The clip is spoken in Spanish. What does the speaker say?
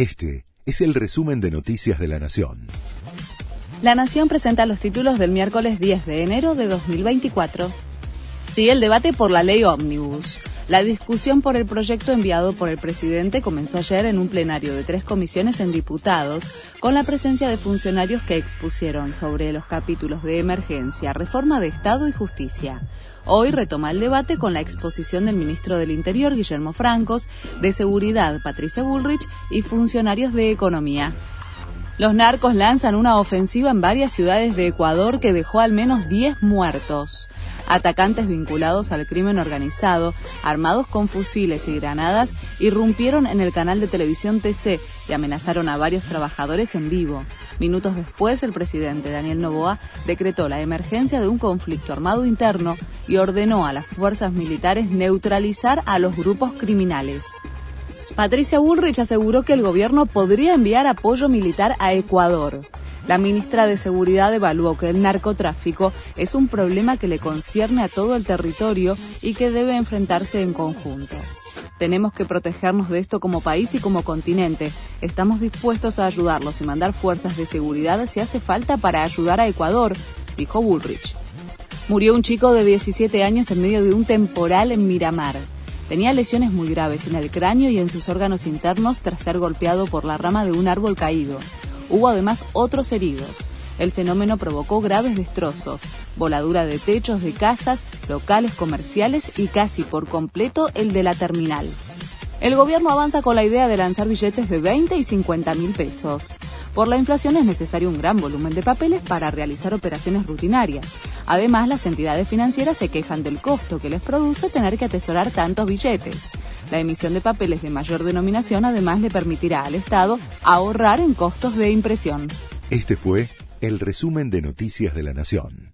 Este es el resumen de Noticias de la Nación. La Nación presenta los títulos del miércoles 10 de enero de 2024. Sigue el debate por la ley Omnibus. La discusión por el proyecto enviado por el presidente comenzó ayer en un plenario de tres comisiones en diputados, con la presencia de funcionarios que expusieron sobre los capítulos de emergencia, reforma de Estado y justicia. Hoy retoma el debate con la exposición del ministro del Interior, Guillermo Francos, de Seguridad, Patricia Bullrich, y funcionarios de Economía. Los narcos lanzan una ofensiva en varias ciudades de Ecuador que dejó al menos 10 muertos. Atacantes vinculados al crimen organizado, armados con fusiles y granadas, irrumpieron en el canal de televisión TC y amenazaron a varios trabajadores en vivo. Minutos después, el presidente Daniel Novoa decretó la emergencia de un conflicto armado interno y ordenó a las fuerzas militares neutralizar a los grupos criminales. Patricia Bullrich aseguró que el gobierno podría enviar apoyo militar a Ecuador. La ministra de Seguridad evaluó que el narcotráfico es un problema que le concierne a todo el territorio y que debe enfrentarse en conjunto. Tenemos que protegernos de esto como país y como continente. Estamos dispuestos a ayudarlos y mandar fuerzas de seguridad si hace falta para ayudar a Ecuador, dijo Bullrich. Murió un chico de 17 años en medio de un temporal en Miramar. Tenía lesiones muy graves en el cráneo y en sus órganos internos tras ser golpeado por la rama de un árbol caído. Hubo además otros heridos. El fenómeno provocó graves destrozos, voladura de techos de casas, locales comerciales y casi por completo el de la terminal. El gobierno avanza con la idea de lanzar billetes de 20 y 50 mil pesos. Por la inflación es necesario un gran volumen de papeles para realizar operaciones rutinarias. Además, las entidades financieras se quejan del costo que les produce tener que atesorar tantos billetes. La emisión de papeles de mayor denominación además le permitirá al Estado ahorrar en costos de impresión. Este fue el resumen de Noticias de la Nación.